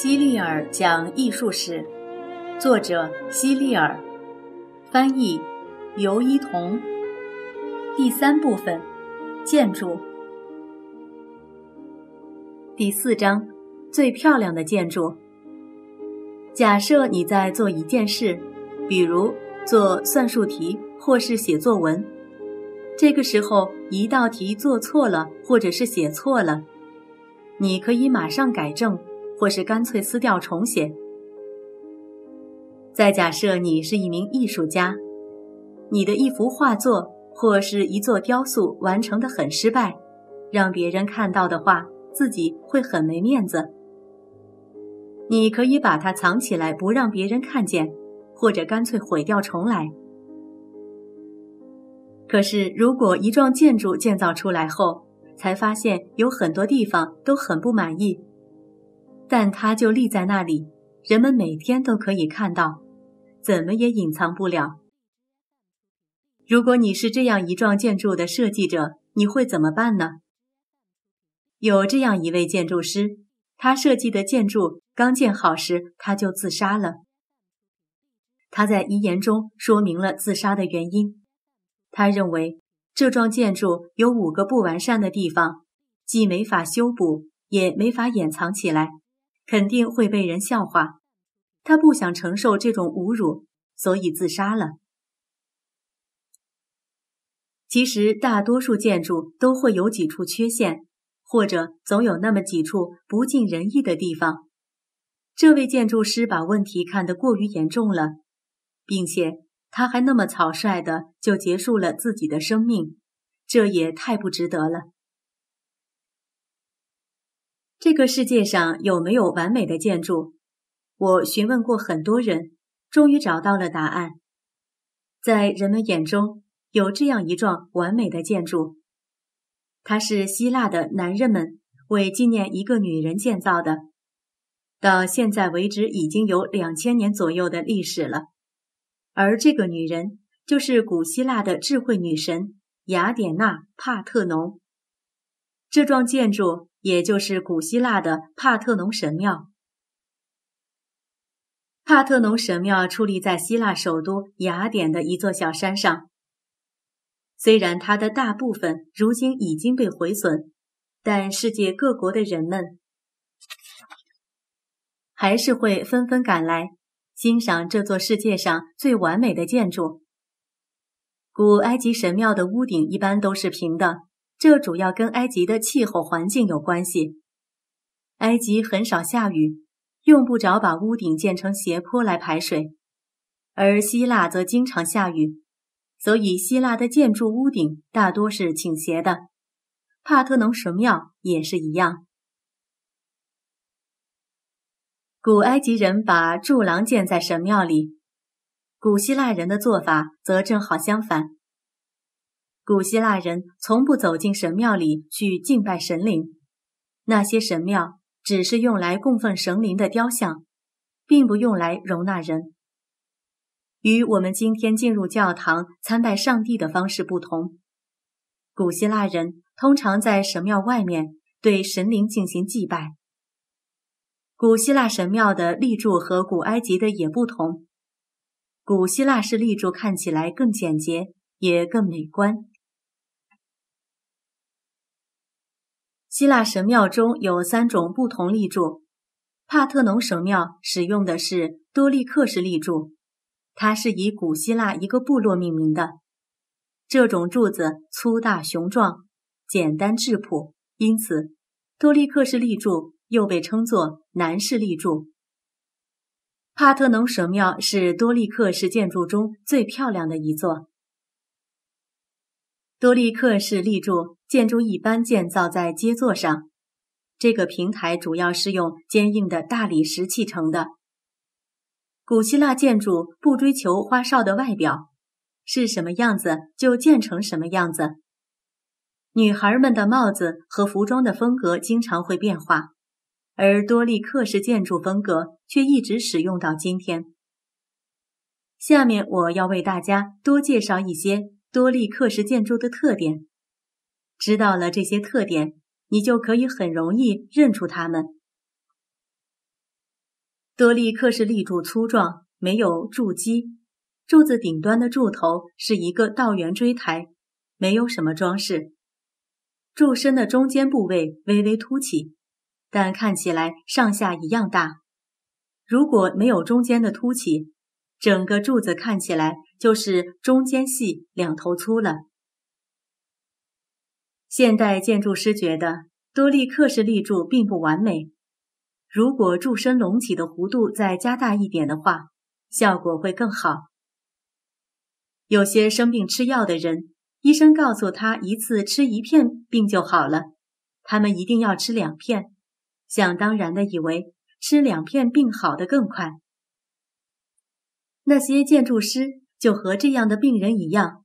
希利尔讲艺术史，作者希利尔，翻译尤一彤。第三部分，建筑。第四章，最漂亮的建筑。假设你在做一件事，比如做算术题或是写作文，这个时候一道题做错了或者是写错了，你可以马上改正。或是干脆撕掉重写。再假设你是一名艺术家，你的一幅画作或是一座雕塑完成的很失败，让别人看到的话，自己会很没面子。你可以把它藏起来，不让别人看见，或者干脆毁掉重来。可是，如果一幢建筑建造出来后，才发现有很多地方都很不满意。但它就立在那里，人们每天都可以看到，怎么也隐藏不了。如果你是这样一幢建筑的设计者，你会怎么办呢？有这样一位建筑师，他设计的建筑刚建好时，他就自杀了。他在遗言中说明了自杀的原因。他认为这幢建筑有五个不完善的地方，既没法修补，也没法掩藏起来。肯定会被人笑话，他不想承受这种侮辱，所以自杀了。其实大多数建筑都会有几处缺陷，或者总有那么几处不尽人意的地方。这位建筑师把问题看得过于严重了，并且他还那么草率的就结束了自己的生命，这也太不值得了。这个世界上有没有完美的建筑？我询问过很多人，终于找到了答案。在人们眼中，有这样一幢完美的建筑，它是希腊的男人们为纪念一个女人建造的。到现在为止，已经有两千年左右的历史了。而这个女人就是古希腊的智慧女神雅典娜·帕特农。这幢建筑。也就是古希腊的帕特农神庙。帕特农神庙矗立在希腊首都雅典的一座小山上。虽然它的大部分如今已经被毁损，但世界各国的人们还是会纷纷赶来欣赏这座世界上最完美的建筑。古埃及神庙的屋顶一般都是平的。这主要跟埃及的气候环境有关系。埃及很少下雨，用不着把屋顶建成斜坡来排水，而希腊则经常下雨，所以希腊的建筑屋顶大多是倾斜的。帕特农神庙也是一样。古埃及人把柱廊建在神庙里，古希腊人的做法则正好相反。古希腊人从不走进神庙里去敬拜神灵，那些神庙只是用来供奉神灵的雕像，并不用来容纳人。与我们今天进入教堂参拜上帝的方式不同，古希腊人通常在神庙外面对神灵进行祭拜。古希腊神庙的立柱和古埃及的也不同，古希腊式立柱看起来更简洁，也更美观。希腊神庙中有三种不同立柱，帕特农神庙使用的是多利克式立柱，它是以古希腊一个部落命名的。这种柱子粗大雄壮，简单质朴，因此多利克式立柱又被称作南式立柱。帕特农神庙是多利克式建筑中最漂亮的一座。多利克式立柱建筑一般建造在基座上，这个平台主要是用坚硬的大理石砌成的。古希腊建筑不追求花哨的外表，是什么样子就建成什么样子。女孩们的帽子和服装的风格经常会变化，而多利克式建筑风格却一直使用到今天。下面我要为大家多介绍一些。多利克式建筑的特点，知道了这些特点，你就可以很容易认出它们。多利克式立柱粗壮，没有柱基，柱子顶端的柱头是一个倒圆锥台，没有什么装饰。柱身的中间部位微微凸起，但看起来上下一样大。如果没有中间的凸起，整个柱子看起来就是中间细、两头粗了。现代建筑师觉得多立克式立柱并不完美，如果柱身隆起的弧度再加大一点的话，效果会更好。有些生病吃药的人，医生告诉他一次吃一片病就好了，他们一定要吃两片，想当然的以为。吃两片病好的更快。那些建筑师就和这样的病人一样。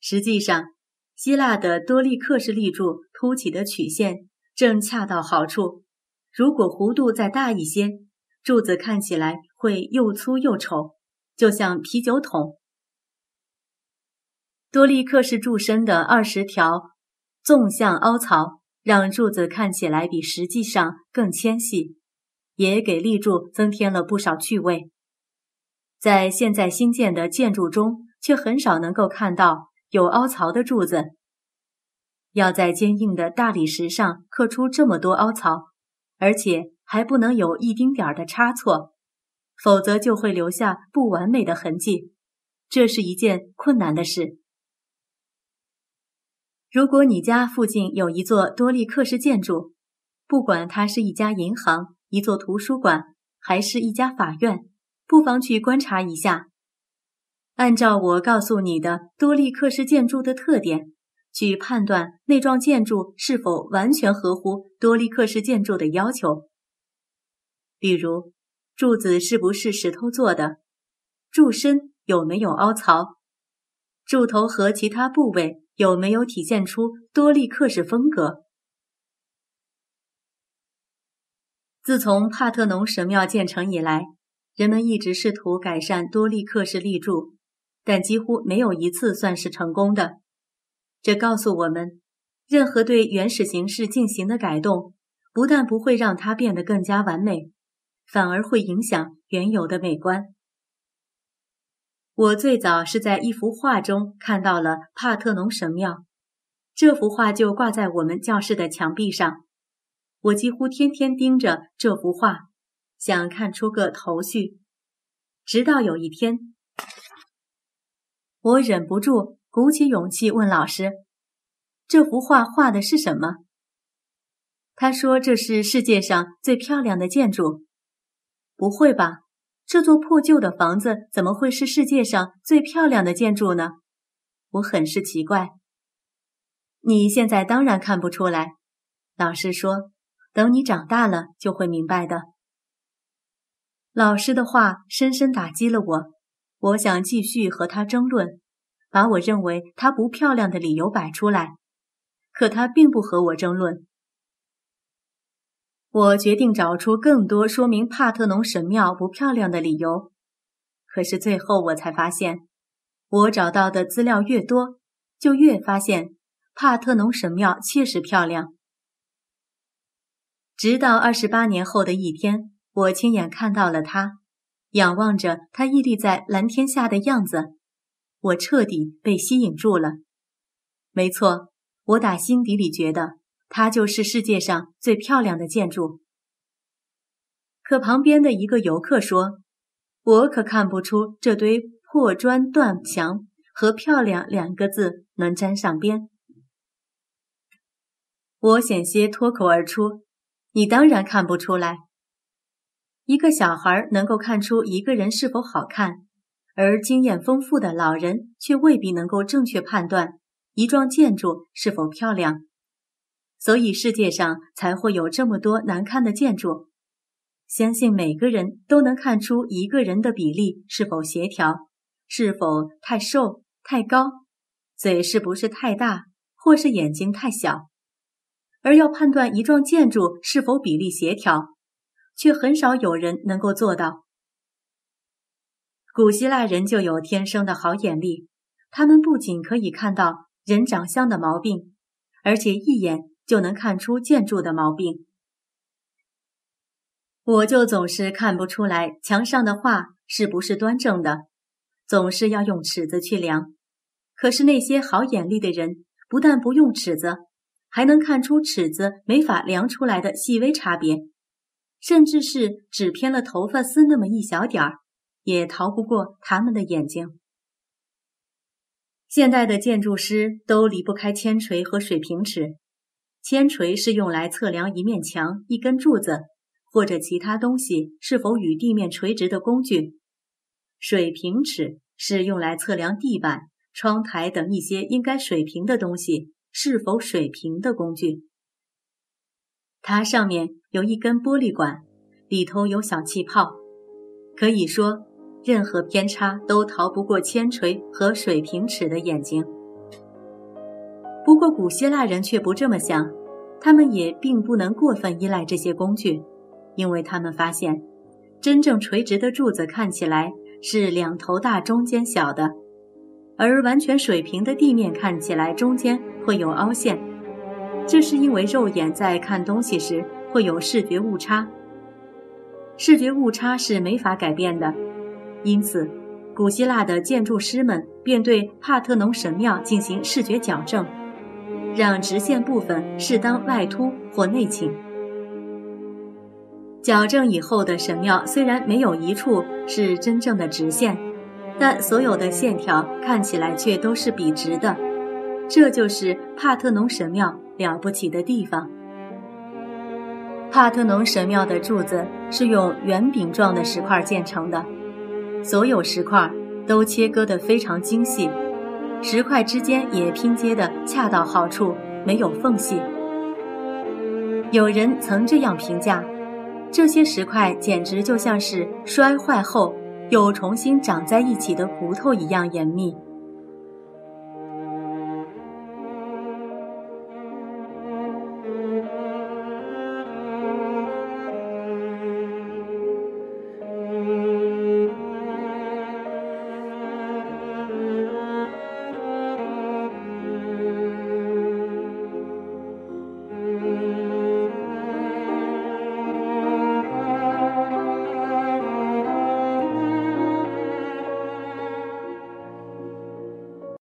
实际上，希腊的多利克式立柱凸起的曲线正恰到好处。如果弧度再大一些，柱子看起来会又粗又丑，就像啤酒桶。多利克式柱身的二十条纵向凹槽，让柱子看起来比实际上更纤细。也给立柱增添了不少趣味。在现在新建的建筑中，却很少能够看到有凹槽的柱子。要在坚硬的大理石上刻出这么多凹槽，而且还不能有一丁点儿的差错，否则就会留下不完美的痕迹。这是一件困难的事。如果你家附近有一座多利克式建筑，不管它是一家银行，一座图书馆还是一家法院，不妨去观察一下。按照我告诉你的多利克式建筑的特点，去判断那幢建筑是否完全合乎多利克式建筑的要求。比如，柱子是不是石头做的？柱身有没有凹槽？柱头和其他部位有没有体现出多利克式风格？自从帕特农神庙建成以来，人们一直试图改善多利克式立柱，但几乎没有一次算是成功的。这告诉我们，任何对原始形式进行的改动，不但不会让它变得更加完美，反而会影响原有的美观。我最早是在一幅画中看到了帕特农神庙，这幅画就挂在我们教室的墙壁上。我几乎天天盯着这幅画，想看出个头绪。直到有一天，我忍不住鼓起勇气问老师：“这幅画画的是什么？”他说：“这是世界上最漂亮的建筑。”不会吧？这座破旧的房子怎么会是世界上最漂亮的建筑呢？我很是奇怪。你现在当然看不出来，老师说。等你长大了，就会明白的。老师的话深深打击了我。我想继续和他争论，把我认为他不漂亮的理由摆出来。可他并不和我争论。我决定找出更多说明帕特农神庙不漂亮的理由。可是最后我才发现，我找到的资料越多，就越发现帕特农神庙确实漂亮。直到二十八年后的一天，我亲眼看到了它，仰望着它屹立在蓝天下的样子，我彻底被吸引住了。没错，我打心底里觉得它就是世界上最漂亮的建筑。可旁边的一个游客说：“我可看不出这堆破砖断墙和漂亮两个字能沾上边。”我险些脱口而出。你当然看不出来。一个小孩能够看出一个人是否好看，而经验丰富的老人却未必能够正确判断一幢建筑是否漂亮。所以世界上才会有这么多难看的建筑。相信每个人都能看出一个人的比例是否协调，是否太瘦、太高，嘴是不是太大，或是眼睛太小。而要判断一幢建筑是否比例协调，却很少有人能够做到。古希腊人就有天生的好眼力，他们不仅可以看到人长相的毛病，而且一眼就能看出建筑的毛病。我就总是看不出来墙上的画是不是端正的，总是要用尺子去量。可是那些好眼力的人，不但不用尺子，还能看出尺子没法量出来的细微差别，甚至是只偏了头发丝那么一小点儿，也逃不过他们的眼睛。现代的建筑师都离不开铅锤和水平尺。铅锤是用来测量一面墙、一根柱子或者其他东西是否与地面垂直的工具，水平尺是用来测量地板、窗台等一些应该水平的东西是否水平的工具。它上面有一根玻璃管，里头有小气泡，可以说。任何偏差都逃不过铅锤和水平尺的眼睛。不过，古希腊人却不这么想，他们也并不能过分依赖这些工具，因为他们发现，真正垂直的柱子看起来是两头大、中间小的，而完全水平的地面看起来中间会有凹陷。这是因为肉眼在看东西时会有视觉误差，视觉误差是没法改变的。因此，古希腊的建筑师们便对帕特农神庙进行视觉矫正，让直线部分适当外凸或内倾。矫正以后的神庙虽然没有一处是真正的直线，但所有的线条看起来却都是笔直的。这就是帕特农神庙了不起的地方。帕特农神庙的柱子是用圆饼状的石块建成的。所有石块都切割得非常精细，石块之间也拼接得恰到好处，没有缝隙。有人曾这样评价：这些石块简直就像是摔坏后又重新长在一起的骨头一样严密。